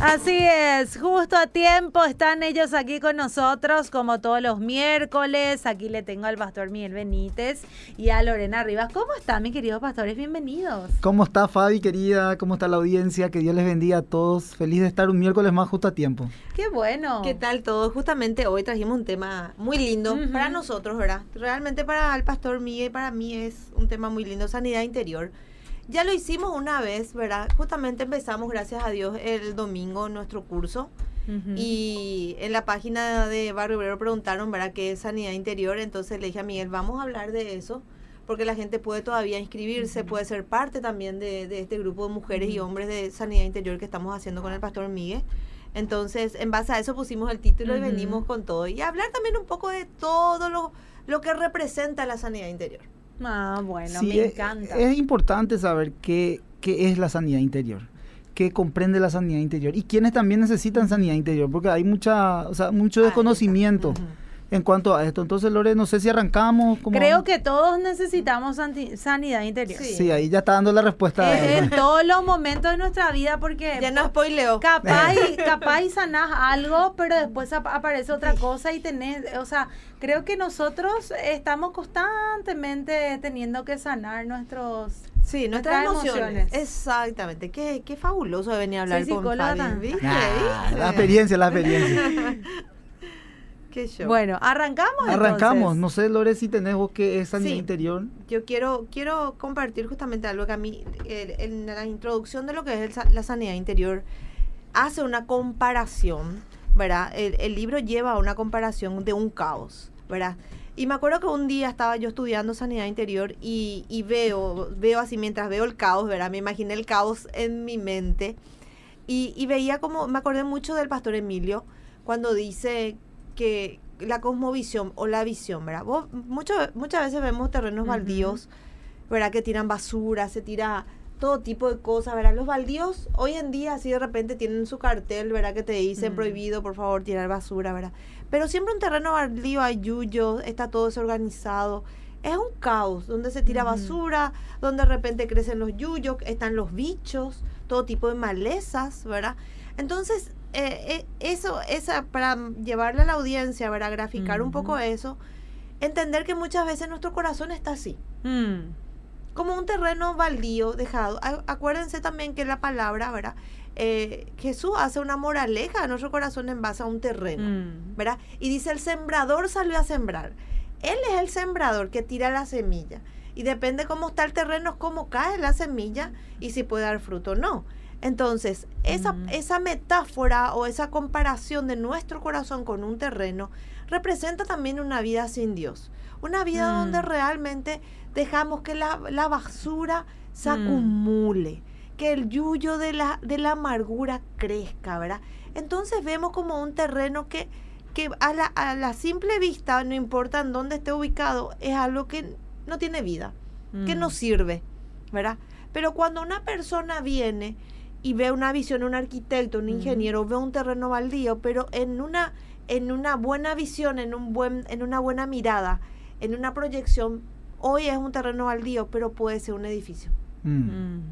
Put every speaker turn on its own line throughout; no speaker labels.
Así es, justo a tiempo están ellos aquí con nosotros como todos los miércoles. Aquí le tengo al pastor Miguel Benítez y a Lorena Rivas. ¿Cómo están, mis queridos pastores? Bienvenidos.
¿Cómo está Fabi, querida? ¿Cómo está la audiencia? Que Dios les bendiga a todos. Feliz de estar un miércoles más justo a tiempo.
Qué bueno.
¿Qué tal todo? Justamente hoy trajimos un tema muy lindo para nosotros, ¿verdad? Realmente para el pastor Miguel y para mí es un tema muy lindo, sanidad interior. Ya lo hicimos una vez, ¿verdad? Justamente empezamos, gracias a Dios, el domingo nuestro curso. Y en la página de Barrio Obrero preguntaron, ¿verdad?, qué es sanidad interior. Entonces le dije a Miguel, vamos a hablar de eso, porque la gente puede todavía inscribirse, puede ser parte también de, de este grupo de mujeres y hombres de sanidad interior que estamos haciendo con el pastor Miguel. Entonces, en base a eso pusimos el título y venimos con todo. Y hablar también un poco de todo lo, lo que representa la sanidad interior.
Ah, bueno,
Sí,
me
es-
encanta.
Es importante saber qué, qué es la sanidad interior, qué comprende la sanidad interior y quiénes también necesitan sanidad interior, porque hay mucha, o sea, mucho desconocimiento. En cuanto a esto. Entonces, Lore, no sé si arrancamos. ¿cómo
Creo
vamos?
que todos necesitamos sanidad interior.
Sí.
Sí, ahí ya está dando la respuesta.
En todos los momentos de nuestra vida porque
Ya no spoileo.
capaz y, capaz y sanás algo, pero después ap- aparece otra cosa y tenés, o sea, creo que nosotros estamos constantemente teniendo que sanar nuestros...
Sí, nuestras
Nuestras
emociones.
emociones.
Exactamente. Qué, qué fabuloso de venir a hablar
Soy
con
psicóloga
Fabi.
también.
¿Viste?
Ah,
¿Viste?
la experiencia, la experiencia.
Qué show.
Bueno, arrancamos.
Arrancamos.
entonces?
No sé, Lore, si tenés vos qué es sanidad
Sí.
interior.
Yo quiero, quiero compartir justamente algo que a mí, eh, en la introducción de lo que es el la sanidad interior, hace una comparación, ¿verdad? El, el libro lleva una comparación de un caos, ¿verdad? Y me acuerdo que un día estaba yo estudiando sanidad interior y, y veo, veo así, mientras veo el caos, ¿verdad? Me imaginé el caos en mi mente y, y veía como, me acordé mucho del pastor Emilio cuando dice que la cosmovisión o la visión, ¿verdad? Vos, mucho- muchas veces vemos terrenos baldíos, ¿verdad? Que tiran basura, se tira todo tipo de cosas, ¿verdad? Los baldíos hoy en día así de repente tienen su cartel, ¿verdad? Que te dicen
Mm.
prohibido, por favor, tirar basura, ¿verdad? Pero siempre un terreno baldío hay yuyos, está todo desorganizado. Es un caos donde se tira basura, donde de repente crecen los yuyos, están los bichos, todo tipo de malezas, ¿verdad? Entonces, eh, eh, eso, esa, para llevarle a la audiencia, ¿verdad? Graficar un poco eso, entender que muchas veces nuestro corazón está así
Mm,
como un terreno baldío dejado. A- Acuérdense también que la palabra, ¿verdad? Eh, Jesús hace una moraleja a nuestro corazón en base a un terreno,
mm.
¿verdad? Y dice, el sembrador salió a sembrar. Él es el sembrador que tira la semilla. Y depende cómo está el terreno, cómo cae la semilla y si puede dar fruto o no. Entonces, esa,
Mm.
esa metáfora o esa comparación de nuestro corazón con un terreno representa también una vida sin Dios. Una vida
Mm.
donde realmente dejamos que la, la basura se
Mm.
acumule, que el yuyo de la, de la amargura crezca, ¿verdad? Entonces vemos como un terreno que, que a, la, a la simple vista, no importa en dónde esté ubicado, es algo que no tiene vida, que
Mm.
no sirve, ¿verdad? Pero cuando una persona viene y ve una visión, un arquitecto, un ingeniero, ve un terreno baldío, pero en una, en una buena visión, en, un buen, en una buena mirada, en una proyección, hoy es un terreno baldío, pero puede ser un edificio.
Mm.
Mm.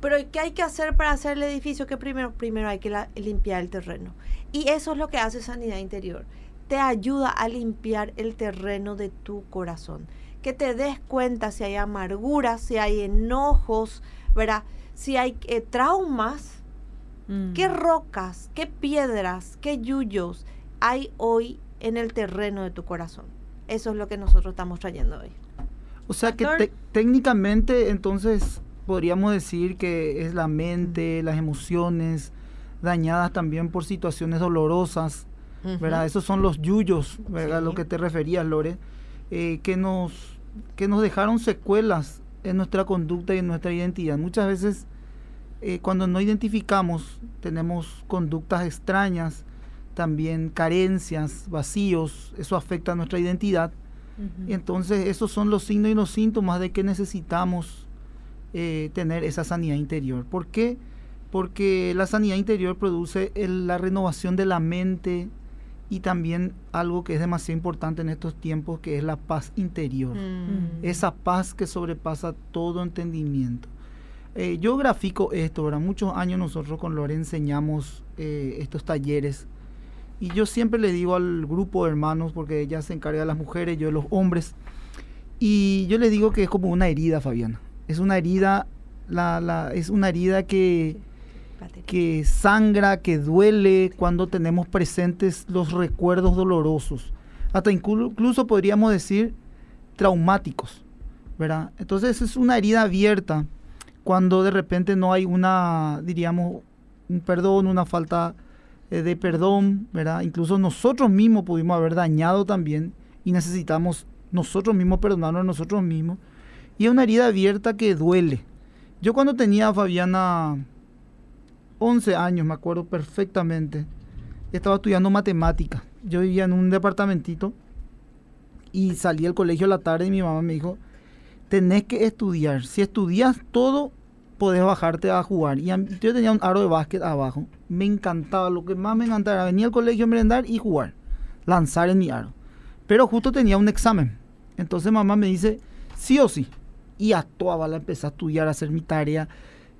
Pero ¿qué hay que hacer para hacer el edificio? Que primero, primero hay que la- limpiar el terreno. Y eso es lo que hace sanidad interior. Te ayuda a limpiar el terreno de tu corazón. Que te des cuenta si hay amargura, si hay enojos, ¿verdad? Si hay eh, traumas,
Mm.
qué rocas, qué piedras, qué yuyos hay hoy en el terreno de tu corazón. Eso es lo que nosotros estamos trayendo hoy.
O sea que te- técnicamente entonces podríamos decir que es la mente, las emociones dañadas también por situaciones dolorosas, ¿verdad? Esos son los yuyos, ¿verdad?
Sí.
Lo que te referías, Lore, eh, que, nos, que nos dejaron secuelas en nuestra conducta y en nuestra identidad. Muchas veces eh, cuando no identificamos tenemos conductas extrañas, también carencias, vacíos, eso afecta a nuestra identidad
Ujú.
Entonces, esos son los signos y los síntomas de que necesitamos eh, tener esa sanidad interior. ¿Por qué? Porque la sanidad interior produce el- la renovación de la mente y también algo que es demasiado importante en estos tiempos, que es la paz interior.
Mm.
Esa paz que sobrepasa todo entendimiento. Eh, yo grafico esto, ¿verdad? Muchos años nosotros con Lore enseñamos eh, estos talleres y yo siempre le digo al grupo de hermanos, porque ella se encarga de las mujeres, yo de los hombres, y yo le digo que es como una herida, Fabiana. Es una herida, la, la- es una herida que. Que sangra, que duele cuando tenemos presentes los recuerdos dolorosos. Hasta inclu- incluso podríamos decir traumáticos, ¿verdad? Entonces es una herida abierta cuando de repente no hay una, diríamos, un perdón, una falta eh, de perdón, ¿verdad? Incluso nosotros mismos pudimos haber dañado también y necesitamos nosotros mismos perdonarnos a nosotros mismos. Y es una herida abierta que duele. Yo cuando tenía, Fabiana, 11 años, me acuerdo perfectamente, estaba estudiando matemática. Yo vivía en un departamentito y salí del colegio a la tarde y mi mamá me dijo, tenés que estudiar. Si estudias todo, podés bajarte a jugar. Y yo tenía un aro de básquet abajo. Me encantaba, lo que más me encantaba era venir al colegio a merendar y jugar. Lanzar en mi aro. Pero justo tenía un examen. Entonces mamá me dice, sí o sí. Y a toda bala empecé a estudiar, a hacer mi tarea.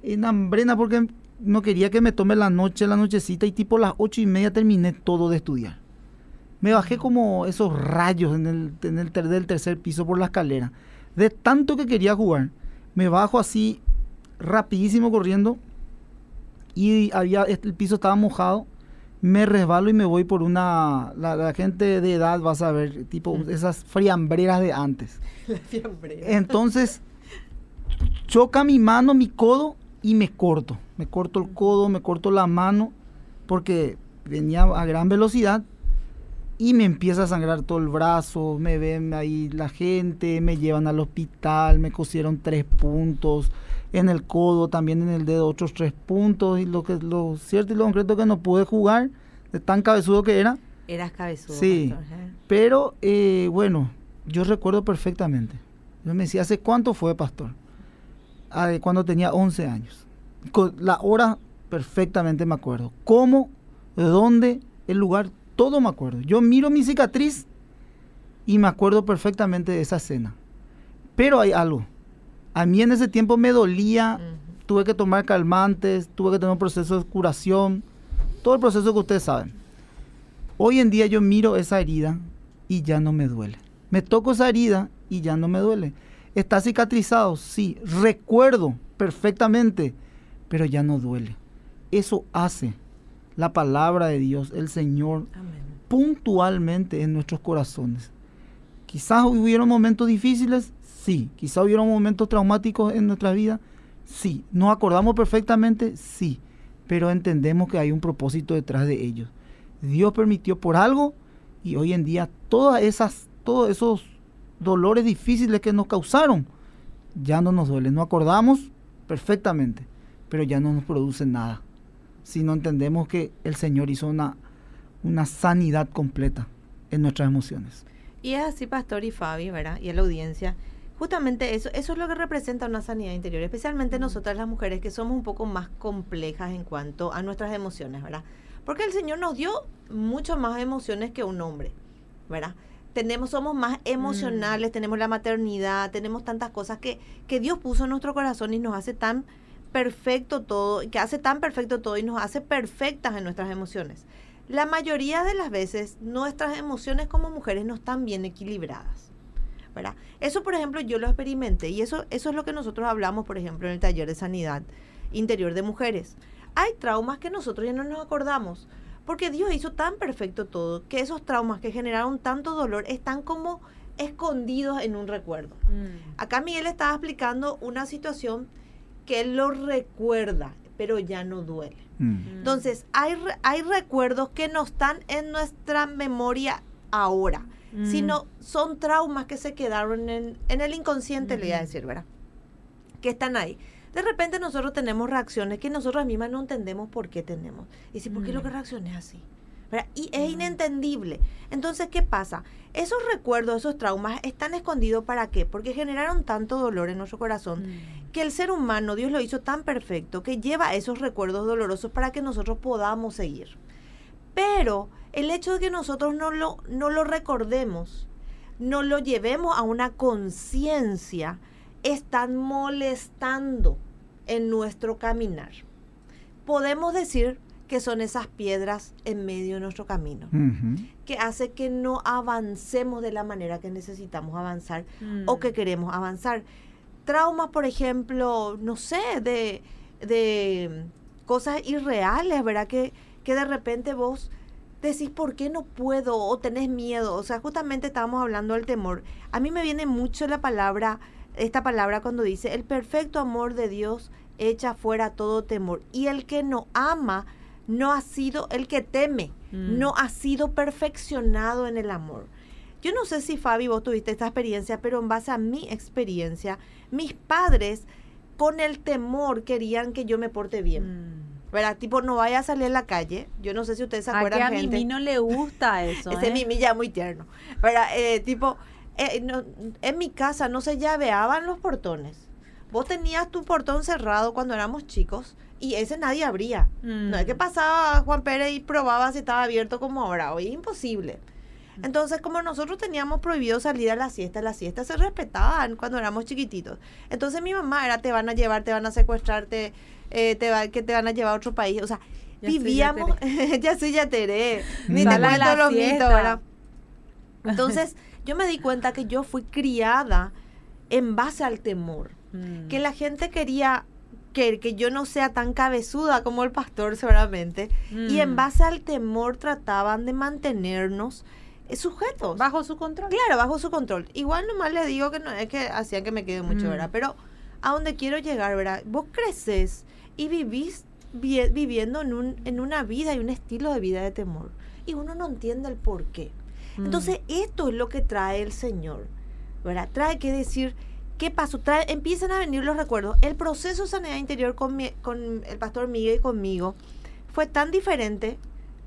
En hambrena porque no quería que me tome la noche, la nochecita. Y tipo las ocho y media terminé todo de estudiar. Me bajé como esos rayos en el, en el ter- del tercer piso por la escalera. De tanto que quería jugar. Me bajo así rapidísimo corriendo. Y había, este- el piso estaba mojado. Me resbalo y me voy por una... La, la gente de edad va a saber, tipo esas friambreras de antes.
La.
Entonces, choca mi mano, mi codo y me corto. Me corto el codo, me corto la mano, porque venía a gran velocidad y me empieza a sangrar todo el brazo. Me ven ahí la gente, me llevan al hospital, me cosieron tres puntos. En el codo, también en el dedo, otros tres puntos. Y lo, que, lo cierto y lo concreto que no pude jugar, de tan cabezudo que era.
Eras cabezudo.
Sí.
pastor, ¿eh?
Pero eh, bueno, yo recuerdo perfectamente. Yo me decía, ¿hace cuánto fue, pastor? Cuando tenía 11 años. Con la hora perfectamente me acuerdo. ¿Cómo? ¿De dónde? El lugar, todo me acuerdo. Yo miro mi cicatriz y me acuerdo perfectamente de esa escena. Pero hay algo. A mí en ese tiempo me dolía, tuve que tomar calmantes, tuve que tener un proceso de curación, todo el proceso que ustedes saben. Hoy en día yo miro esa herida y ya no me duele. Me toco esa herida y ya no me duele. ¿Está cicatrizado? Sí. Recuerdo perfectamente, pero ya no duele. Eso hace la palabra de Dios, el Señor,
Amén.
puntualmente en nuestros corazones. Quizás hubieron momentos difíciles, sí. Quizás hubieron momentos traumáticos en nuestra vida, sí. ¿Nos acordamos perfectamente? Sí. Pero entendemos que hay un propósito detrás de ellos. Dios permitió por algo y hoy en día todas esas, todos esos dolores difíciles que nos causaron ya no nos duelen. No acordamos perfectamente, pero ya no nos producen nada. Si no entendemos que el Señor hizo una, una sanidad completa en nuestras emociones.
Y es así, Pastor y Fabi, ¿verdad? Y a la audiencia. Justamente eso, eso es lo que representa una sanidad interior, especialmente nosotras las mujeres que somos un poco más complejas en cuanto a nuestras emociones, ¿verdad? Porque el Señor nos dio mucho más emociones que un hombre, ¿verdad? Tenemos, somos más emocionales, tenemos la maternidad, tenemos tantas cosas que, que Dios puso en nuestro corazón y nos hace tan perfecto todo, que hace tan perfecto todo y nos hace perfectas en nuestras emociones. La mayoría de las veces nuestras emociones como mujeres no están bien equilibradas. ¿verdad? Eso, por ejemplo, yo lo experimenté y eso, eso es lo que nosotros hablamos, por ejemplo, en el taller de sanidad interior de mujeres. Hay traumas que nosotros ya no nos acordamos porque Dios hizo tan perfecto todo que esos traumas que generaron tanto dolor están como escondidos en un recuerdo.
Mm.
Acá Miguel estaba explicando una situación que él lo recuerda, pero ya no duele. Entonces, hay, hay recuerdos que no están en nuestra memoria ahora,
Mm.
sino son traumas que se quedaron en, en el inconsciente, le voy a decir, ¿verdad? Que están ahí. De repente nosotros tenemos reacciones que nosotros mismas no entendemos por qué tenemos. Y si, ¿por qué lo que
Mm.
reaccioné así? ¿verdad? Y es inentendible. Entonces, ¿qué pasa? Esos recuerdos, esos traumas están escondidos para qué? Porque generaron tanto dolor en nuestro corazón
Mm.
que el ser humano, Dios lo hizo tan perfecto que lleva esos recuerdos dolorosos para que nosotros podamos seguir. Pero el hecho de que nosotros no lo, no lo recordemos, no lo llevemos a una conciencia, están molestando en nuestro caminar. Podemos decir que son esas piedras en medio de nuestro camino, que hace que no avancemos de la manera que necesitamos avanzar
Mm.
o que queremos avanzar. Traumas, por ejemplo, no sé, de, de cosas irreales, ¿verdad? Que, que de repente vos decís, ¿por qué no puedo? O tenés miedo. O sea, justamente estábamos hablando del temor. A mí me viene mucho la palabra, esta palabra cuando dice, el perfecto amor de Dios echa fuera todo temor. Y el que no ama no ha sido, el que teme,
Mm.
no ha sido perfeccionado en el amor. Yo no sé si Fabi vos tuviste esta experiencia, pero en base a mi experiencia, mis padres con el temor querían que yo me porte bien.
Mm.
¿Verdad? Tipo, no vaya a salir a la calle. Yo no sé si ustedes se acuerdan,
a
gente.
Mimi no le gusta eso.
Ese
¿eh?
Mimi ya muy tierno. ¿Verdad? Eh, tipo, eh, no- en mi casa no se llaveaban los portones. Vos tenías tu portón cerrado cuando éramos chicos y ese nadie abría.
Mm.
No es que pasaba Juan Pérez y probaba si estaba abierto como ahora. Hoy es imposible. Entonces, como nosotros teníamos prohibido salir a la siesta, las siestas se respetaban cuando éramos chiquititos. Entonces mi mamá era, te van a llevar, te van a secuestrar, te, eh, te va- que te van a llevar a otro país. O sea,
Ya
vivíamos, ya soy ya teré, ni te cuento los mitos. ¿verdad? Entonces, yo me di cuenta que yo fui criada en base al temor
Mm.
que la gente quería que, que yo no sea tan cabezuda como el pastor seguramente y en
Mm.
base al temor trataban de mantenernos eh, sujetos.
Bajo su control.
Claro, bajo su control. Igual nomás les digo que no es que hacían que me quede mucho,
Mm.
¿verdad? Pero a donde quiero llegar, ¿verdad? Vos creces y vivís vi- viviendo en, un, en una vida y un estilo de vida de temor. Y uno no entiende el por qué.
Mm.
Entonces, esto es lo que trae el Señor, ¿verdad? Trae que decir, ¿qué pasó? Trae, empiezan a venir los recuerdos. El proceso de sanidad interior con, mi- con el pastor Miguel y conmigo fue tan diferente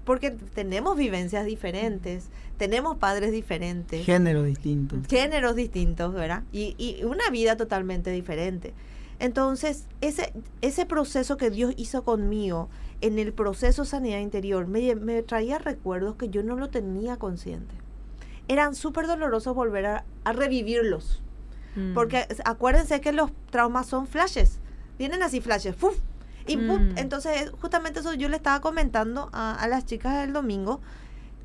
porque tenemos vivencias diferentes, tenemos padres diferentes,
Género distinto.
géneros distintos, ¿verdad? Y, y una vida totalmente diferente. Entonces, ese, ese proceso que Dios hizo conmigo en el proceso sanidad interior me, traía recuerdos que yo no lo tenía consciente. Eran súper dolorosos volver a, a revivirlos.
Mm.
Porque acuérdense que los traumas son flashes. Vienen así flashes. ¡fuf! Y ¡pum!
Mm.
entonces, justamente eso yo le estaba comentando a, a las chicas el domingo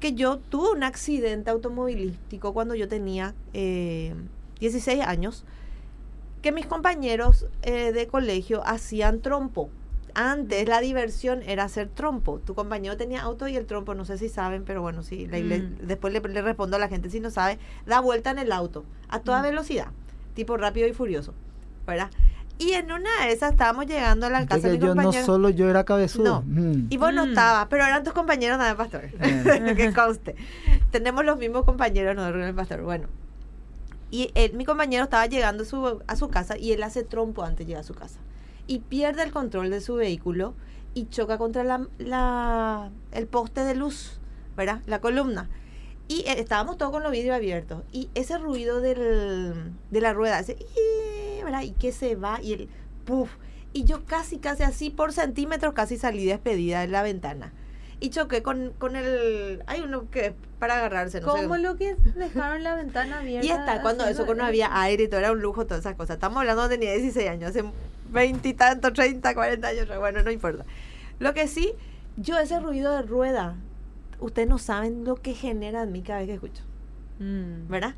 que yo tuve un accidente automovilístico cuando yo tenía eh, 16 años, que mis compañeros eh, de colegio hacían trompo. Antes la diversión era hacer trompo. Tu compañero tenía auto y el trompo, no sé si saben, pero bueno, sí, le- le-
Mm.
después le, le respondo a la gente si no sabe, da vuelta en el auto a toda
Mm.
velocidad, tipo rápido y furioso, ¿verdad? Y en una de esas estábamos llegando a la casa de
que
mi
yo no
compañero.
solo yo era cabezudo.
No.
Mm.
Y vos no estabas, pero eran tus compañeros también, pastor.
Bien.
que conste. Tenemos los mismos compañeros nosotros en el pastor. Bueno. Y él- mi compañero estaba llegando a su, a su casa y él hace trompo antes de llegar a su casa. Y pierde el control de su vehículo y choca contra la, la- el poste de luz, ¿verdad? La columna. Y eh, estábamos todos con los vidrios abiertos. Y ese ruido del, de la rueda, ese, ¿verdad? Y que se va y el puff. Y yo casi, casi así por centímetros, casi salí despedida de la ventana. Y choqué con, con el... Hay uno que es para agarrarse, no sé.
¿Cómo lo que dejaron la ventana abierta?
Y está, cuando eso, cuando no había aire todo era un lujo, todas esas cosas. Estamos hablando de tenía 16 años, hace 20 y tantos, 30, 40 años, bueno, no importa. Lo que sí, yo ese ruido de rueda, ustedes no saben lo que genera en mí cada vez que escucho,
Mm.
¿verdad?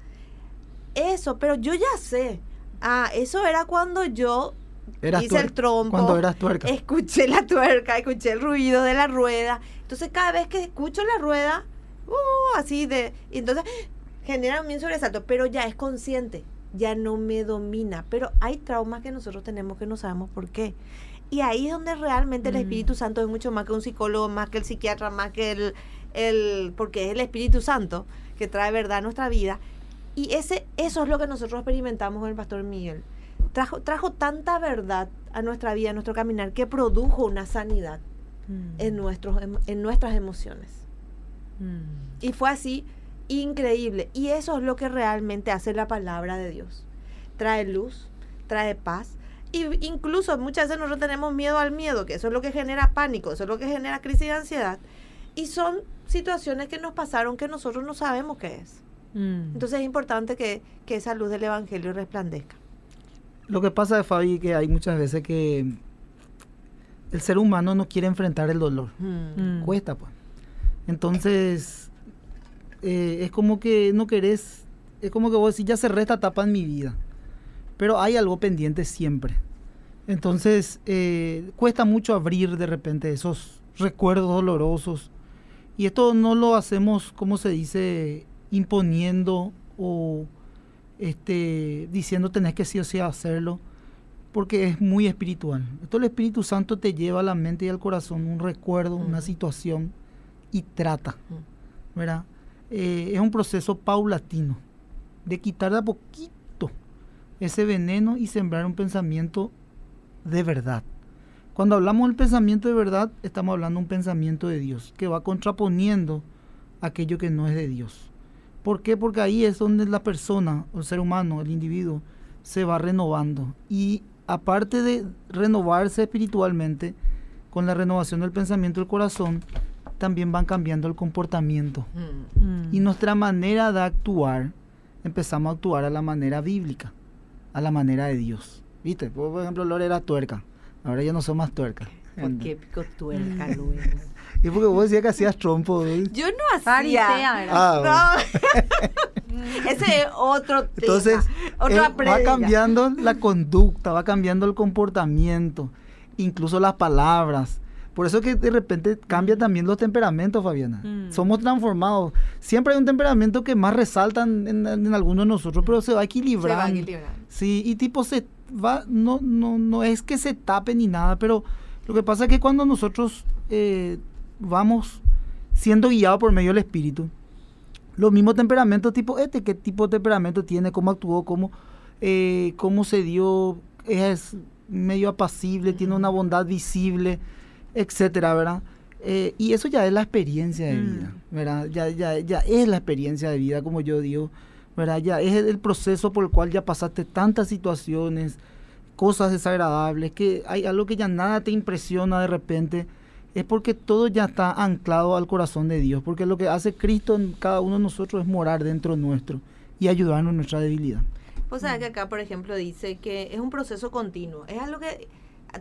Eso, pero yo ya sé. Ah, eso era cuando yo
Eras
hice el trompo.
Cuando eras tuerca.
Escuché la tuerca, escuché el ruido de la rueda. Entonces, cada vez que escucho la rueda, uh, así de. Y entonces genera un sobresalto, pero ya es consciente, ya no me domina. Pero hay traumas que nosotros tenemos que no sabemos por qué. Y ahí es donde realmente el
Mm.
Espíritu Santo es mucho más que un psicólogo, más que el psiquiatra, más que el, el. porque es el Espíritu Santo que trae verdad a nuestra vida. Y ese, eso es lo que nosotros experimentamos con el pastor Miguel. Trajo, trajo tanta verdad a nuestra vida, a nuestro caminar, que produjo una sanidad
Mm.
en, nuestros, en nuestras emociones.
Mm.
Y fue así increíble. Y eso es lo que realmente hace la palabra de Dios. Trae luz, trae paz. Y incluso muchas veces nosotros tenemos miedo al miedo, que eso es lo que genera pánico, eso es lo que genera crisis de ansiedad. Y son situaciones que nos pasaron que nosotros no sabemos qué es.
Mm.
Entonces es importante que, que esa luz del Evangelio resplandezca.
Lo que pasa de Fabi que hay muchas veces que el ser humano no quiere enfrentar el dolor.
Mm.
Cuesta, pues. Entonces, eh, es como que no querés, es como que vos decís, ya cerré esta etapa en mi vida. Pero hay algo pendiente siempre. Entonces, eh, cuesta mucho abrir de repente esos recuerdos dolorosos. Y esto no lo hacemos, como se dice, imponiendo o este, diciendo tenés que sí o sí hacerlo, porque es muy espiritual. Esto el Espíritu Santo te lleva a la mente y al corazón un recuerdo, una situación y trata,
Mm.
¿verdad? Eh, es un proceso paulatino de quitar de a poquito ese veneno y sembrar un pensamiento de verdad. Cuando hablamos del pensamiento de verdad, estamos hablando de un pensamiento de Dios, que va contraponiendo aquello que no es de Dios. ¿Por qué? Porque ahí es donde la persona, el ser humano, el individuo, se va renovando. Y aparte de renovarse espiritualmente, con la renovación del pensamiento del corazón, también van cambiando el comportamiento.
Mm.
Y nuestra manera de actuar, empezamos a actuar a la manera bíblica, a la manera de Dios. ¿Viste? Por ejemplo, Lore era tuerca. Ahora ya no son más tuerca.
¿Por qué pico tuerca, Luis?
Y porque vos decías que hacías trompo. ¿eh?
Yo no hacía.
Farisea era.
Ah,
No. Ese es otro tema.
Entonces,
otra
eh, va cambiando la conducta, va cambiando el comportamiento, incluso las palabras. Por eso que de repente cambia también los temperamentos, Fabiana.
Mm.
Somos transformados. Siempre hay un temperamento que más resalta en, algunos de nosotros, pero se va
Se
equilibrando.
va equilibrando.
Sí, y tipo se va, no, no, no es que se tape ni nada, pero lo que pasa es que cuando nosotros eh, vamos siendo guiados por medio del espíritu, los mismos temperamentos tipo este, qué tipo de temperamento tiene, cómo actuó, cómo, eh, cómo se dio, es medio apacible, tiene una bondad visible, etcétera, ¿verdad? Eh, y eso ya es la experiencia de
Mm.
vida, ¿verdad? Ya, ya, ya es la experiencia de vida, como yo digo, ¿verdad? Ya es el, proceso por el cual ya pasaste tantas situaciones, cosas desagradables, que hay algo que ya nada te impresiona de repente, es porque todo ya está anclado al corazón de Dios, porque lo que hace Cristo en cada uno de nosotros es morar dentro nuestro y ayudarnos en nuestra debilidad.
Vos sabés que acá, por ejemplo, dice que es un proceso continuo. Es algo que.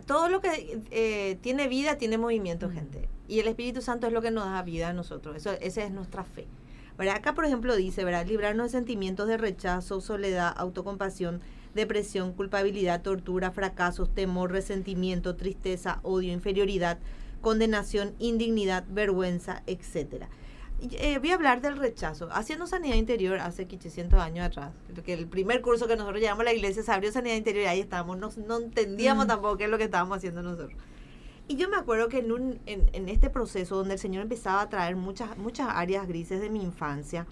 Todo lo que eh, tiene vida tiene movimiento, gente. Y el Espíritu Santo es lo que nos da vida a nosotros. Eso, esa es nuestra fe. ¿verdad? Acá, por ejemplo, dice, ¿verdad? Librarnos de sentimientos de rechazo, soledad, autocompasión, depresión, culpabilidad, tortura, fracasos, temor, resentimiento, tristeza, odio, inferioridad, condenación, indignidad, vergüenza, etcétera. Eh, voy a hablar del rechazo. Haciendo sanidad interior hace 800 años atrás, que el primer curso que nosotros llevamos a la iglesia se abrió sanidad interior y ahí estábamos, no, no entendíamos
Mm.
tampoco qué es lo que estábamos haciendo nosotros. Y yo me acuerdo que en, un, en, en este proceso donde el Señor empezaba a traer muchas, muchas áreas grises de mi infancia,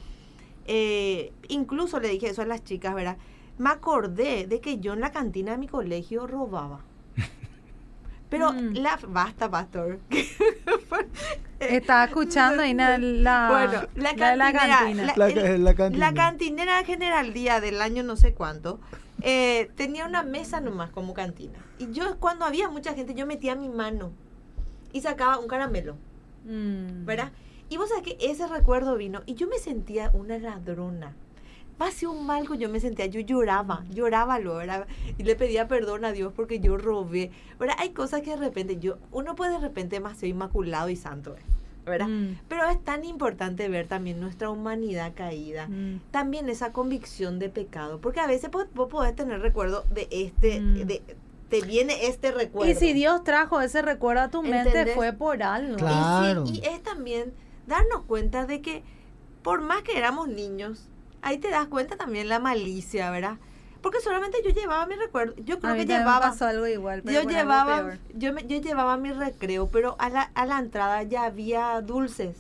eh, incluso le dije eso a las chicas, ¿verdad? Me acordé de que yo en la cantina de mi colegio robaba. Pero
Mm.
la basta, pastor.
Estaba escuchando ahí la, la,
Bueno, la
la de la
cantinera,
cantina.
la-
La,
el-
la cantina.
La cantinera General Día del año no sé cuánto eh, tenía una mesa nomás como cantina. Y yo cuando había mucha gente yo metía mi mano y sacaba un caramelo,
Mm.
¿verdad? Y vos sabés que ese recuerdo vino y yo me sentía una ladrona. Pase un malco, yo me sentía, yo lloraba, lloraba. Y le pedía perdón a Dios porque yo robé, ¿verdad? Hay cosas que de repente yo, uno puede de repente más ser inmaculado y santo, ¿eh? ¿verdad?
Mm.
Pero es tan importante ver también nuestra humanidad caída,
Mm.
también esa convicción de pecado, porque a veces vos, vos podés tener recuerdo de este,
Mm.
de, te viene este recuerdo.
Y si Dios trajo ese recuerdo a tu mente fue por algo.
Claro.
Y es también darnos cuenta de que por más que éramos niños, ahí te das cuenta también la malicia, ¿verdad? Porque solamente yo llevaba mi recuerdo, yo
A
creo
mí
que llevaba
pasó algo igual, pero
yo
algo
llevaba
peor.
yo, me- yo llevaba mi recreo, pero a la, a la entrada ya había dulces.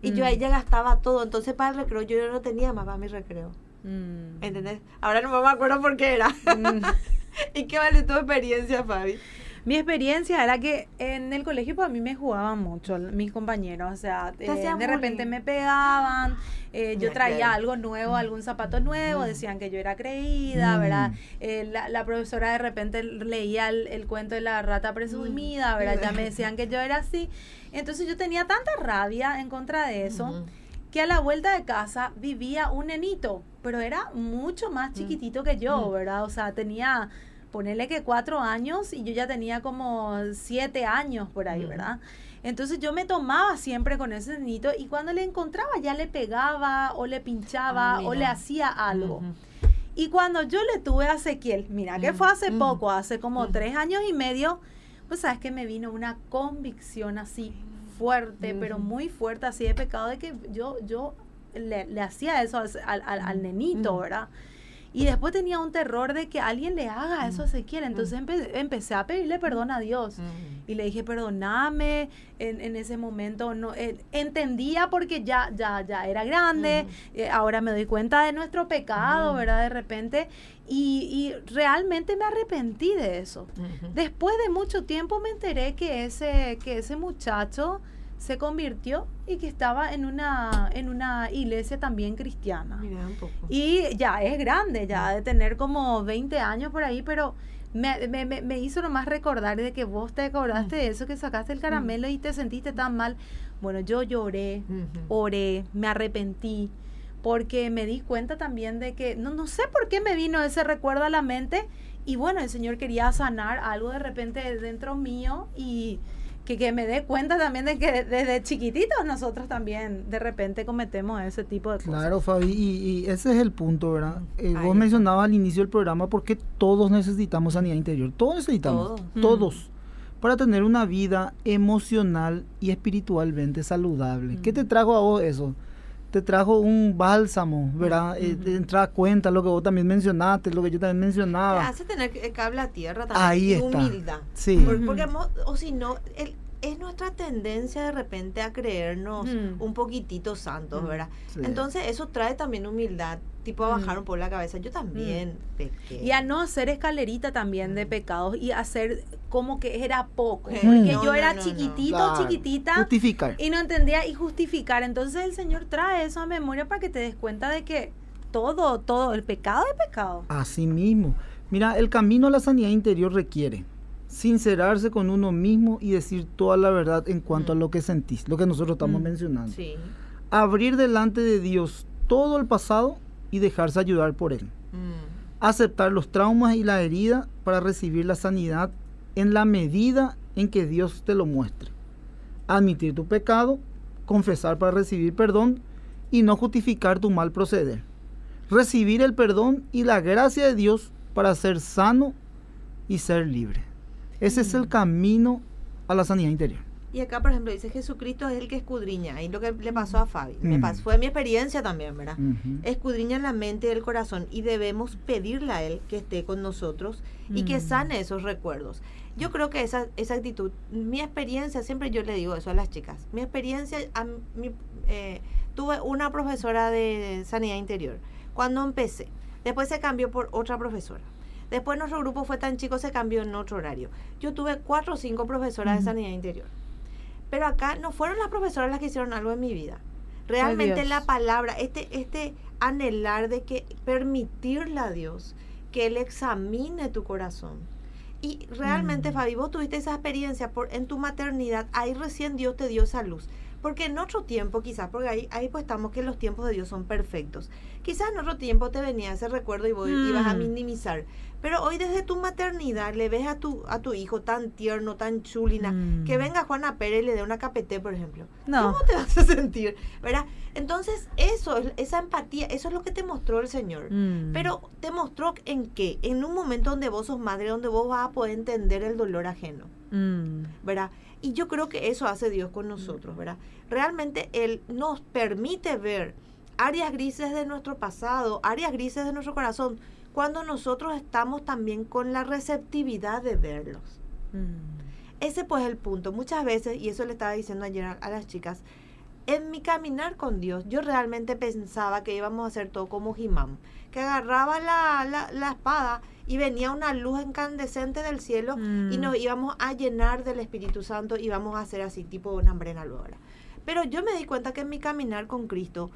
Y yo
Mm.
ahí ya gastaba todo, entonces para el recreo yo no tenía más para mi recreo.
Mm.
¿Entendés? Ahora no me acuerdo por qué era.
Mm.
¿Y qué vale tu experiencia, Fabi?
Mi experiencia era que en el colegio para mí me jugaban mucho mis compañeros, o sea, eh, de repente me pegaban, eh, yo traía algo nuevo, algún zapato nuevo, decían que yo era creída,
Mm.
¿verdad? Eh, la, la profesora de repente leía el, el cuento de la rata presumida, ¿verdad? Ya me decían que yo era así. Entonces yo tenía tanta rabia en contra de eso que a la vuelta de casa vivía un nenito, pero era mucho más chiquitito que yo, ¿verdad? O sea, tenía, ponerle que cuatro años y yo ya tenía como siete años por ahí. ¿verdad? Entonces yo me tomaba siempre con ese nenito y cuando le encontraba ya le pegaba o le pinchaba
Ah,
o le hacía algo. Y cuando yo le tuve a Ezequiel, mira que fue hace
Ujú.
poco, hace como
Ujú.
tres años y medio, pues sabes que me vino una convicción así fuerte, pero muy fuerte, así de pecado, de que yo, yo le, le hacía eso al, al- al- nenito,
Ujú.
¿verdad? Y después tenía un terror de que alguien le haga eso a Ezequiel, entonces empe- empecé a pedirle perdón a Dios.
Ujú.
Y le dije, perdóname, en, en ese momento no eh, entendía porque ya, ya, ya era grande, eh, ahora me doy cuenta de nuestro pecado. ¿verdad? De repente, y, y realmente me arrepentí de eso. Después de mucho tiempo me enteré que ese, que ese muchacho se convirtió y que estaba en una, en una iglesia también cristiana.
Mira un poco.
Y ya es grande, ya de tener como 20 años por ahí, pero me, me, me- hizo nomás recordar de que vos te acordaste de eso, que sacaste el caramelo y te sentiste tan mal. Bueno, yo lloré,
Ujú.
oré, me arrepentí, porque me di cuenta también de que, no, no sé por qué me vino ese recuerdo a la mente, y bueno, el Señor quería sanar algo de repente dentro mío y que, que me dé cuenta también de que desde chiquititos nosotros también de repente cometemos ese tipo de cosas.
Claro, Fabi, y, y ese es el punto, ¿verdad? Eh, vos mencionabas al inicio del programa porque todos necesitamos sanidad interior, todos necesitamos,
Todos.
Mm.
todos, para tener una vida emocional y espiritualmente saludable. ¿Qué te trajo a vos eso? Te trajo un bálsamo, ¿verdad? Eh, te entra a cuenta lo que vos también mencionaste, lo que yo también
Te
mencionaba.
hace tener que- cable a tierra también.
Ahí está.
humildad.
Sí.
Por- porque, o si no, el- es nuestra tendencia de repente a creernos
Mm.
un poquitito santos,
Mm.
¿verdad?
Sí.
Entonces eso trae también humildad, tipo a
Mm.
bajar un poco la cabeza. Yo también pequé.
Y a no hacer escalerita también de pecados y hacer como que era poco.
Mm.
Porque
No,
yo era
no, no.
chiquitito,
Claro.
chiquitita.
Justificar.
Y no entendía y justificar. Entonces el Señor trae eso a memoria para que te des cuenta de que todo, todo, el pecado es pecado.
Así mismo. Mira, el camino a la sanidad interior requiere sincerarse con uno mismo y decir toda la verdad en cuanto a lo que sentís, lo que nosotros estamos
Mm.
mencionando.
Sí.
Abrir delante de Dios todo el pasado y dejarse ayudar por Él.
Mm.
Aceptar los traumas y la herida para recibir la sanidad en la medida en que Dios te lo muestre. Admitir tu pecado, confesar para recibir perdón y no justificar tu mal proceder. Recibir el perdón y la gracia de Dios para ser sano y ser libre. Ese es el camino a la sanidad interior.
Y acá, por ejemplo, dice Jesucristo es el que escudriña. Y lo que le pasó a Fabi. Me
Mm.
pasó, fue mi experiencia también, ¿verdad? Escudriña la mente y el corazón y debemos pedirle a Él que esté con nosotros y que
Mm.
sane esos recuerdos. Yo creo que esa, esa actitud, mi experiencia, siempre yo le digo eso a las chicas, mi experiencia, a mi- eh, tuve una profesora de sanidad interior cuando empecé, después se cambió por otra profesora. Después nuestro grupo fue tan chico, se cambió en otro horario. Yo tuve cuatro o cinco profesoras de sanidad interior. Pero acá no fueron las profesoras las que hicieron algo en mi vida. Realmente la palabra, este, este anhelar de que permitirle a Dios que Él examine tu corazón. Y realmente,
Mm.
Fabi, vos tuviste esa experiencia por, en tu maternidad, ahí recién Dios te dio esa luz. Porque en otro tiempo, quizás, porque ahí, ahí pues estamos que los tiempos de Dios son perfectos. Quizás en otro tiempo te venía ese recuerdo y vos ibas a
Mm.
minimizar. Pero hoy desde tu maternidad le ves a tu, a tu hijo tan tierno, tan chulina,
Mm.
que venga Juana Pérez y le dé una capete, por ejemplo.
No.
¿Cómo te vas a sentir? ¿Verdad? Entonces, eso, es- esa empatía, eso es lo que te mostró el Señor.
Mm.
Pero te mostró en qué? En un momento donde vos sos madre, donde vos vas a poder entender el dolor ajeno,
Mm.
¿verdad? Y yo creo que eso hace Dios con nosotros, ¿verdad? Realmente Él nos permite ver áreas grises de nuestro pasado, áreas grises de nuestro corazón, cuando nosotros estamos también con la receptividad de verlos.
Mm.
Ese pues es el punto. Muchas veces, y eso le estaba diciendo ayer a, a las chicas, en mi caminar con Dios, yo realmente pensaba que íbamos a hacer todo como Jimam, que agarraba la, la, la espada y venía una luz incandescente del cielo y
Mm.
nos íbamos a llenar del Espíritu Santo y vamos a hacer así, tipo una hambrena luego. Pero yo me di cuenta que en mi caminar con Cristo,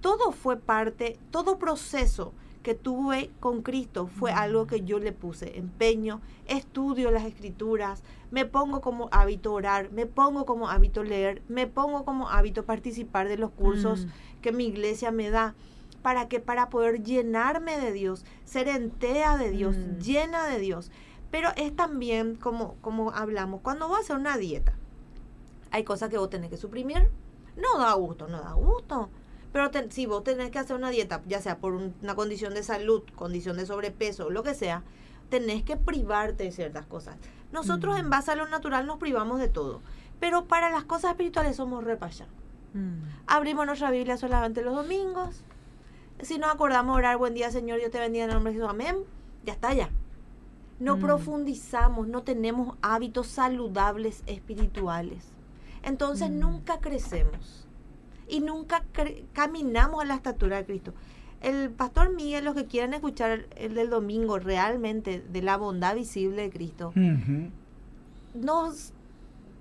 todo fue parte, todo proceso que tuve con Cristo fue algo que yo le puse empeño, estudio las escrituras, me pongo como hábito orar, me pongo como hábito leer, me pongo como hábito participar de los cursos
Mm.
que mi iglesia me da. ¿Para que Para poder llenarme de Dios, ser entera de Dios,
Mm.
llena de Dios. Pero es también como, como hablamos, cuando vas a hacer una dieta, hay cosas que vos tenés que suprimir. No da gusto, no da gusto. Pero te- si vos tenés que hacer una dieta, ya sea por un- una condición de salud, condición de sobrepeso, lo que sea, tenés que privarte de ciertas cosas. Nosotros
Mm.
en base a lo natural nos privamos de todo. Pero para las cosas espirituales somos repayá.
Mm.
Abrimos nuestra Biblia solamente los domingos. Si nos acordamos orar, buen día Señor, Dios te bendiga en el nombre de Jesús, amén. Ya está ya. No
Mm.
profundizamos, no tenemos hábitos saludables espirituales. Entonces
Mm.
nunca crecemos y nunca cre- caminamos a la estatura de Cristo. El pastor Miguel, los que quieran escuchar el, el del domingo realmente de la bondad visible de Cristo,
Ujú.
nos,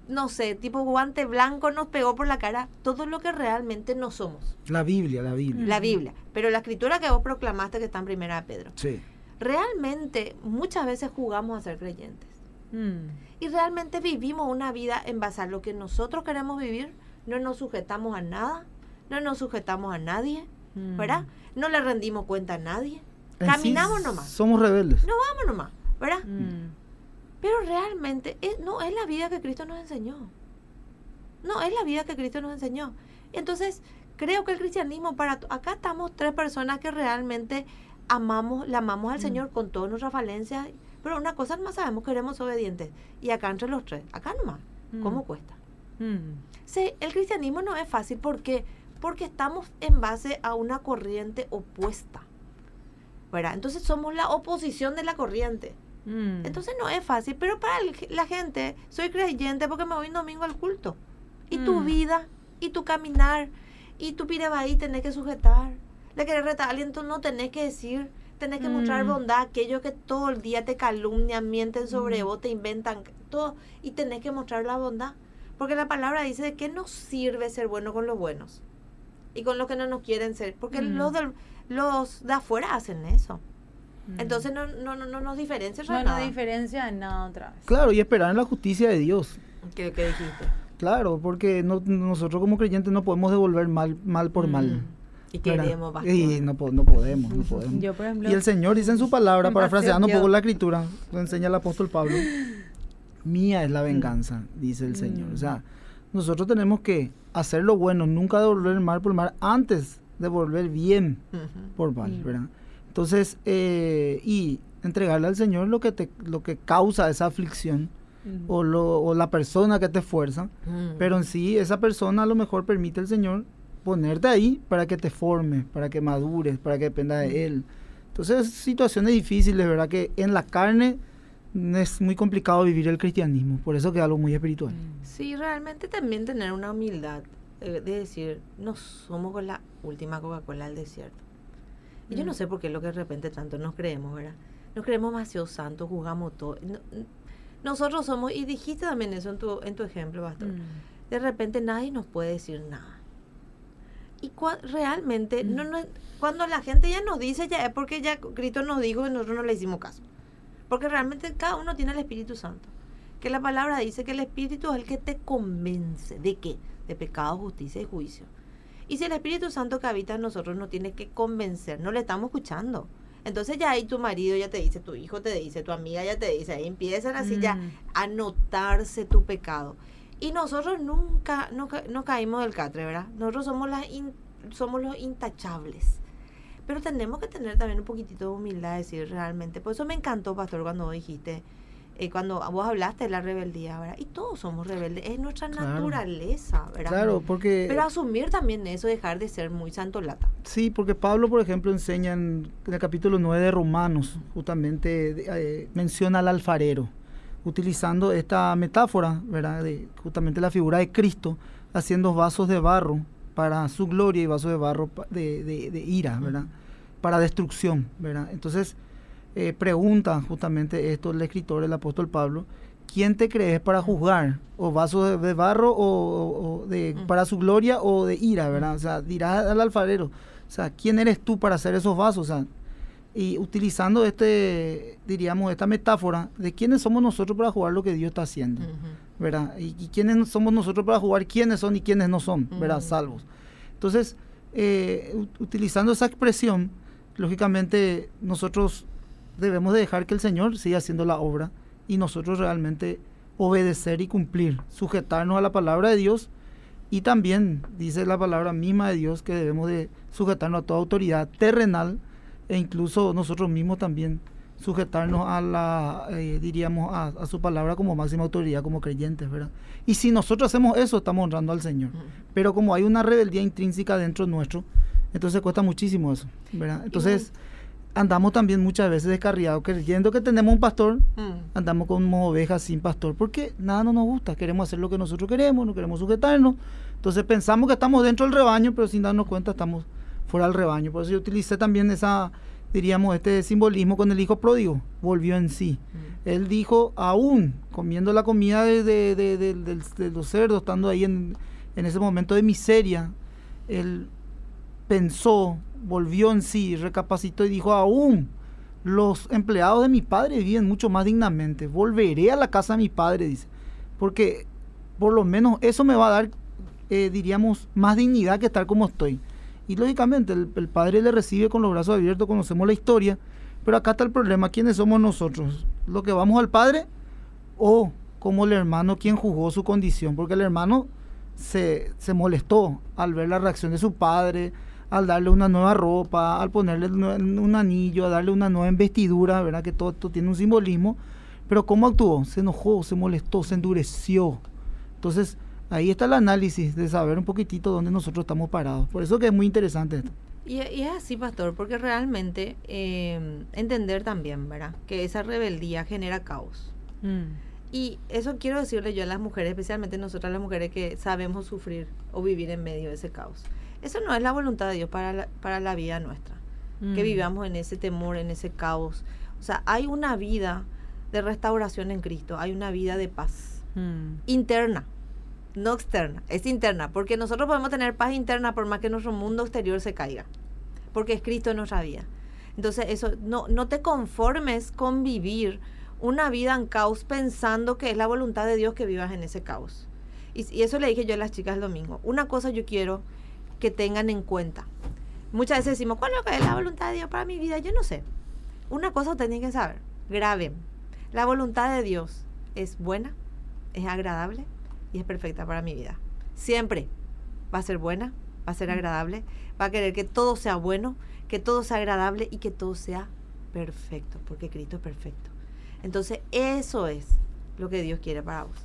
no sé, tipo guante blanco nos pegó por la cara todo lo que realmente no somos.
La Biblia, la Biblia.
La Biblia. Pero la escritura que vos proclamaste que está en primera de Pedro.
Sí.
Realmente muchas veces jugamos a ser creyentes.
Mm.
Y realmente vivimos una vida en base a lo que nosotros queremos vivir. No nos sujetamos a nada. No nos sujetamos a nadie.
Mm.
¿Verdad? No le rendimos cuenta a nadie.
En
Caminamos
sí,
nomás.
Somos rebeldes.
No vamos nomás. ¿Verdad?
Mm.
Pero realmente es, no es la vida que Cristo nos enseñó. No, es la vida que Cristo nos enseñó. Entonces, creo que el cristianismo para... Acá estamos tres personas que realmente amamos, le amamos al
Mm.
Señor con todas nuestras falencias. Pero una cosa más sabemos que queremos obedientes. Y acá entre los tres, acá nomás, ¿cómo cuesta?
Mm.
Sí, el cristianismo no es fácil. ¿Por qué? Porque estamos en base a una corriente opuesta. ¿Verdad? Entonces somos la oposición de la corriente.
Mm.
Entonces no es fácil, pero para el- la gente, soy creyente porque me voy un domingo al culto. Y tu
Mm.
vida, y tu caminar, y tu pirebaí tenés que sujetar. Le querés retar a alguien, tú no tenés que decir, tenés que mostrar
Mm.
bondad, aquellos que todo el día te calumnian, mienten sobre vos, te inventan todo, y tenés que mostrar la bondad. Porque la palabra dice de qué nos sirve ser bueno con los buenos y con los que no nos quieren ser. Porque
Mm.
los, del- los de afuera hacen eso.
Mm.
Entonces no, no, no, no nos diferencia
no, no
nada.
diferencia en nada otra vez.
Claro, y esperar en la justicia de Dios.
¿Qué, qué dijiste?
Claro, porque no- nosotros como creyentes no podemos devolver mal, mal por
Mm.
mal.
Y
¿verdad?
queremos pastor.
Y no, no podemos, no podemos.
Yo, por ejemplo,
Y el Señor dice en su palabra, parafraseando un poco la escritura, lo enseña el apóstol Pablo, mía es la venganza, dice el Señor.
Mm.
O sea, nosotros tenemos que hacer lo bueno, nunca devolver el mal por mal, antes de volver bien por mal. ¿verdad? Entonces, eh, y entregarle al Señor lo que, te, lo que causa esa aflicción
mm,
o, lo, o la persona que te esfuerza,
Mm.
pero en sí esa persona a lo mejor permite el Señor ponerte ahí para que te forme, para que madures, para que dependa de Él. Entonces, situaciones difíciles, ¿verdad? Que en la carne es muy complicado vivir el cristianismo, por eso que es algo muy espiritual.
mm.
Sí, realmente también tener una humildad eh, de decir, no somos con la última Coca-Cola del desierto. Y yo no
Mm.
sé por qué es lo que de repente tanto nos creemos, ¿verdad? Nos creemos demasiado santos, juzgamos todo. No- nosotros somos, y dijiste también eso en tu, en tu ejemplo, Pastor,
Mm.
de repente nadie nos puede decir nada. Y cua- realmente,
Mm.
no, no, cuando la gente ya nos dice, ya es porque ya Cristo nos dijo y nosotros no le hicimos caso. Porque realmente cada uno tiene el Espíritu Santo. Que la palabra dice que el Espíritu es el que te convence. ¿De qué? De pecado, justicia y juicio. Y si el Espíritu Santo que habita en nosotros no tiene que convencer, no le estamos escuchando. Entonces ya ahí tu marido ya te dice, tu hijo te dice, tu amiga ya te dice, ahí empiezan así ya
Mm.
a notarse tu pecado. Y nosotros nunca no, no caímos del catre, ¿verdad? Nosotros somos, las in- somos los intachables. Pero tenemos que tener también un poquitito de humildad, decir realmente. Por eso me encantó, pastor, cuando dijiste, eh, cuando vos hablaste de la rebeldía, ¿verdad? Y todos somos rebeldes, es nuestra
Claro.
naturaleza, ¿verdad?
Claro, porque...
Pero asumir también eso, dejar de ser muy santolata.
Sí, porque Pablo, por ejemplo, enseña en, el capítulo 9 de Romanos, justamente eh, menciona al alfarero, utilizando esta metáfora, ¿verdad? De justamente la figura de Cristo, haciendo vasos de barro para su gloria y vasos de barro de, de, ira, ¿verdad? Para destrucción, ¿verdad? Entonces, eh, pregunta justamente esto el escritor, el apóstol Pablo, ¿quién te crees para juzgar? ¿O vasos de, barro o, de, para su gloria o de ira, ¿verdad? O sea, dirás al alfarero, o sea, ¿quién eres tú para hacer esos vasos? O sea, y utilizando este, diríamos, esta metáfora de quiénes somos nosotros para jugar lo que Dios está haciendo, ¿verdad? Y, quiénes somos nosotros para jugar quiénes son y quiénes no son, ¿verdad? Salvos. Entonces, eh, utilizando esa expresión, lógicamente nosotros debemos de dejar que el Señor siga haciendo la obra y nosotros realmente obedecer y cumplir, sujetarnos a la palabra de Dios y también dice la palabra misma de Dios que debemos de sujetarnos a toda autoridad terrenal e incluso nosotros mismos también sujetarnos a la, eh, diríamos, a, su palabra como máxima autoridad, como creyentes, ¿verdad? Y si nosotros hacemos eso, estamos honrando al Señor. Pero como hay una rebeldía intrínseca dentro nuestro, entonces cuesta muchísimo eso, ¿verdad? Entonces andamos también muchas veces descarriados, creyendo que tenemos un pastor, andamos como ovejas sin pastor, porque nada no nos gusta, queremos hacer lo que nosotros queremos, no queremos sujetarnos. Entonces pensamos que estamos dentro del rebaño, pero sin darnos cuenta estamos fuera del rebaño. Por eso yo utilicé también esa, diríamos, este simbolismo con el hijo pródigo, volvió en sí. Mm. Él dijo, aún comiendo la comida de, los cerdos, estando ahí en, en, ese momento de miseria, él pensó, volvió en sí, recapacitó y dijo, aún los empleados de mi padre viven mucho más dignamente, volveré a la casa de mi padre, dice, porque por lo menos eso me va a dar, eh, diríamos, más dignidad que estar como estoy. Y lógicamente el, padre le recibe con los brazos abiertos, conocemos la historia, pero acá está el problema, ¿quiénes somos nosotros? ¿Lo que vamos al padre o como el hermano quien jugó su condición? Porque el hermano se, se molestó al ver la reacción de su padre, al darle una nueva ropa, al ponerle un anillo, a darle una nueva investidura, ¿verdad? Que todo esto tiene un simbolismo. Pero ¿cómo actuó? Se enojó, se molestó, se endureció. Entonces, ahí está el análisis de saber un poquitito dónde nosotros estamos parados. Por eso que es muy interesante esto.
Y, es así, pastor, porque realmente eh, entender también, ¿verdad? Que esa rebeldía genera caos. Mm. Y eso quiero decirle yo a las mujeres, especialmente nosotras las mujeres que sabemos sufrir o vivir en medio de ese caos. Eso no es la voluntad de Dios para la, para la vida nuestra, que mm. vivamos en ese temor, en ese caos. O sea, hay una vida de restauración en Cristo, hay una vida de paz mm. interna no externa, es interna, porque nosotros podemos tener paz interna por más que nuestro mundo exterior se caiga, porque es Cristo en nuestra vida. Entonces, eso, no, no te conformes con vivir una vida en caos pensando que es la voluntad de Dios que vivas en ese caos. Y, eso le dije yo a las chicas el domingo. Una cosa yo quiero que tengan en cuenta. Muchas veces decimos, ¿cuál es la voluntad de Dios para mi vida? Yo no sé. Una cosa tienen que saber, grave. La voluntad de Dios es buena, es agradable, y es perfecta para mi vida. Siempre va a ser buena, va a ser agradable, va a querer que todo sea bueno, que todo sea agradable y que todo sea perfecto, porque Cristo es perfecto. Entonces, eso es lo que Dios quiere para vos.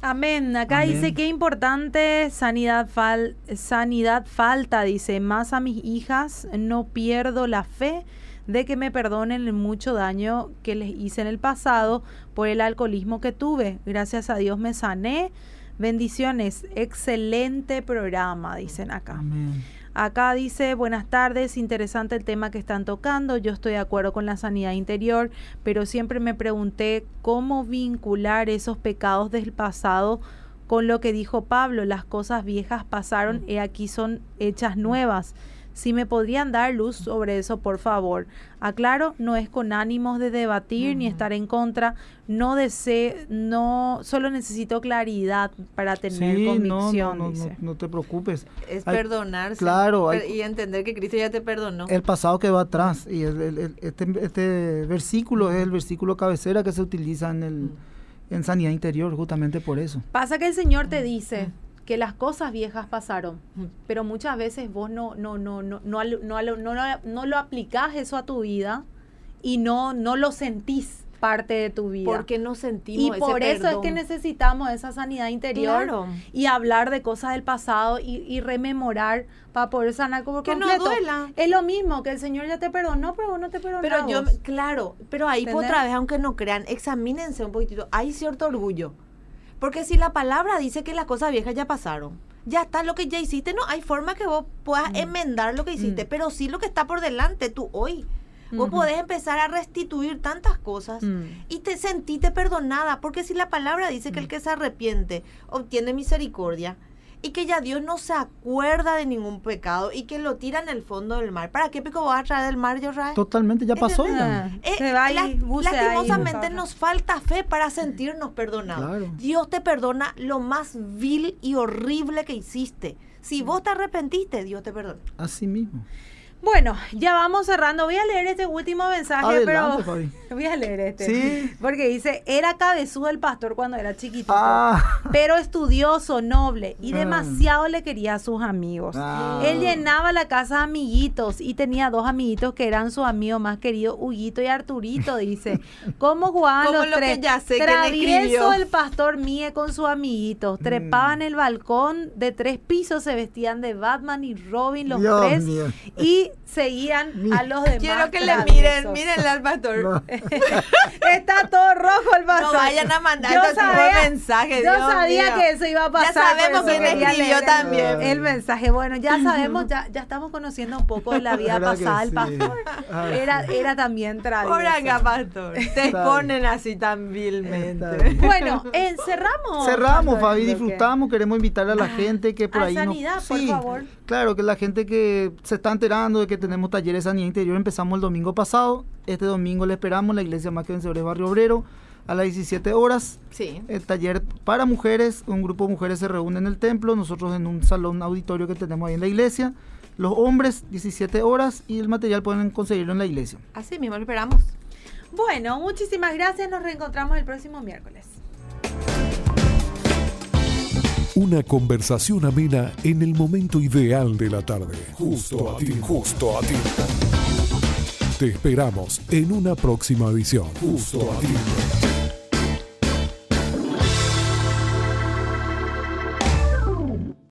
Amén. Acá dice qué importante sanidad, fal sanidad falta, dice, más a mis hijas no pierdo la fe de que me perdonen el mucho daño que les hice en el pasado por el alcoholismo que tuve. Gracias a Dios me sané. Bendiciones. Excelente programa, dicen acá. Acá dice, buenas tardes, interesante el tema que están tocando, yo estoy de acuerdo con la sanidad interior, pero siempre me pregunté cómo vincular esos pecados del pasado con lo que dijo Pablo, las cosas viejas pasaron y aquí son hechas nuevas. Si me podrían dar luz sobre eso, por favor. Aclaro, no es con ánimos de debatir ni estar en contra. No deseo, no, solo necesito claridad para tener convicción.
No, no, no, te preocupes.
Es perdonarse.
Claro.
y entender que Cristo ya te perdonó.
El pasado que va atrás. Y este, este versículo es el versículo cabecera que se utiliza en el. en sanidad interior, justamente por eso.
Pasa que el Señor te dice, que las cosas viejas pasaron, pero muchas veces vos no, no, no, no, no, no, no, no lo aplicás eso a tu vida y no, no lo sentís parte de tu vida.
Porque no sentimos
Y por eso es que necesitamos esa sanidad interior y hablar de cosas del pasado y, rememorar para poder sanar como
que no duela.
Es lo mismo que el Señor ya te perdonó, pero vos no te perdonó.
Pero yo, claro, pero ahí otra vez, aunque no crean, examínense un poquitito. Hay cierto orgullo Porque si la palabra dice que las cosas viejas ya pasaron, ya está lo que ya hiciste, no hay forma que vos puedas
Mm.
enmendar lo que hiciste, pero sí lo que está por delante, tú hoy. Vos
Ujú.
podés empezar a restituir tantas cosas
Mm.
y te sentiste perdonada, porque si la palabra dice que el que se arrepiente obtiene misericordia y que ya Dios no se acuerda de ningún pecado y que lo tira en el fondo del mar, ¿para qué pico vas a traer del mar, Yoray?
Totalmente, ya pasó ya.
Ah,
Eh,
se va ahí,
lastimosamente nos falta fe para sentirnos perdonados.
Claro.
Dios te perdona lo más vil y horrible que hiciste. Si vos te arrepentiste, Dios te perdona.
Así mismo.
Bueno, ya vamos cerrando. Voy a leer este último mensaje,
Adelante,
pero
Fabi.
voy a leer este.
Sí.
Porque dice, era cabezudo el pastor cuando era chiquitito,
Ah.
pero estudioso, noble y
Ah.
demasiado le quería a sus amigos.
Ah.
Él llenaba la casa de amiguitos y tenía dos amiguitos que eran sus amigos más queridos, Huguito y Arturito, dice. ¿Cómo jugaban
Como
los
lo que
tres?
ya sé que
Travieso el pastor Mie con sus amiguitos. Trepaban el balcón de tres pisos, se vestían de Batman y Robin los
Dios
tres
mío.
y seguían a los demás.
Quiero que le miren, mírenle al pastor.
No.
Está todo rojo el pastor.
No vayan a mandar
Yo
este mensajes,
Yo
Dios
sabía
mío.
que eso iba a pasar.
Ya sabemos
por
quién escribió
leer
también.
El mensaje. Bueno, ya sabemos, ya, ya estamos conociendo un poco de la vida
¿Verdad que
pasada del
sí?
pastor.
Ay,
Era, era también travieso.
Oranga, pastor. Te exponen así tan vilmente.
Bueno, eh, cerramos.
Cerramos,
pastor,
Fabi, disfrutamos, queremos invitarle a la gente que por
a
ahí no-
sanidad, por
Sí,
favor.
Claro, que la gente que se está enterando de que tenemos talleres de sanidad interior empezamos el domingo pasado. Este domingo le esperamos en la iglesia Más que Vencedores Barrio Obrero a las 17 horas.
Sí.
El taller para mujeres, un grupo de mujeres se reúne en el templo, nosotros en un salón auditorio que tenemos ahí en la iglesia. Los hombres 17 horas y el material pueden conseguirlo en la iglesia.
Así mismo lo esperamos.
Bueno, muchísimas gracias. Nos reencontramos el próximo miércoles.
Una conversación amena en el momento ideal de la tarde. Justo a ti, justo a ti. Te esperamos en una próxima edición. Justo a ti.